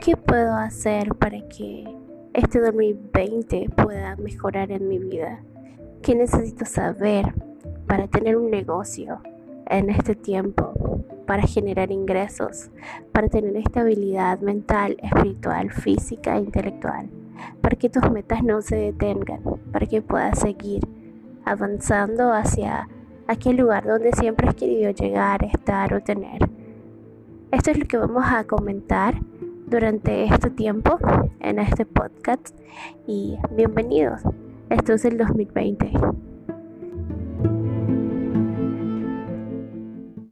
¿Qué puedo hacer para que este 2020 pueda mejorar en mi vida? ¿Qué necesito saber para tener un negocio en este tiempo? Para generar ingresos, para tener estabilidad mental, espiritual, física e intelectual, para que tus metas no se detengan, para que puedas seguir avanzando hacia aquel lugar donde siempre has querido llegar, estar o tener. Esto es lo que vamos a comentar durante este tiempo en este podcast y bienvenidos. Esto es el 2020.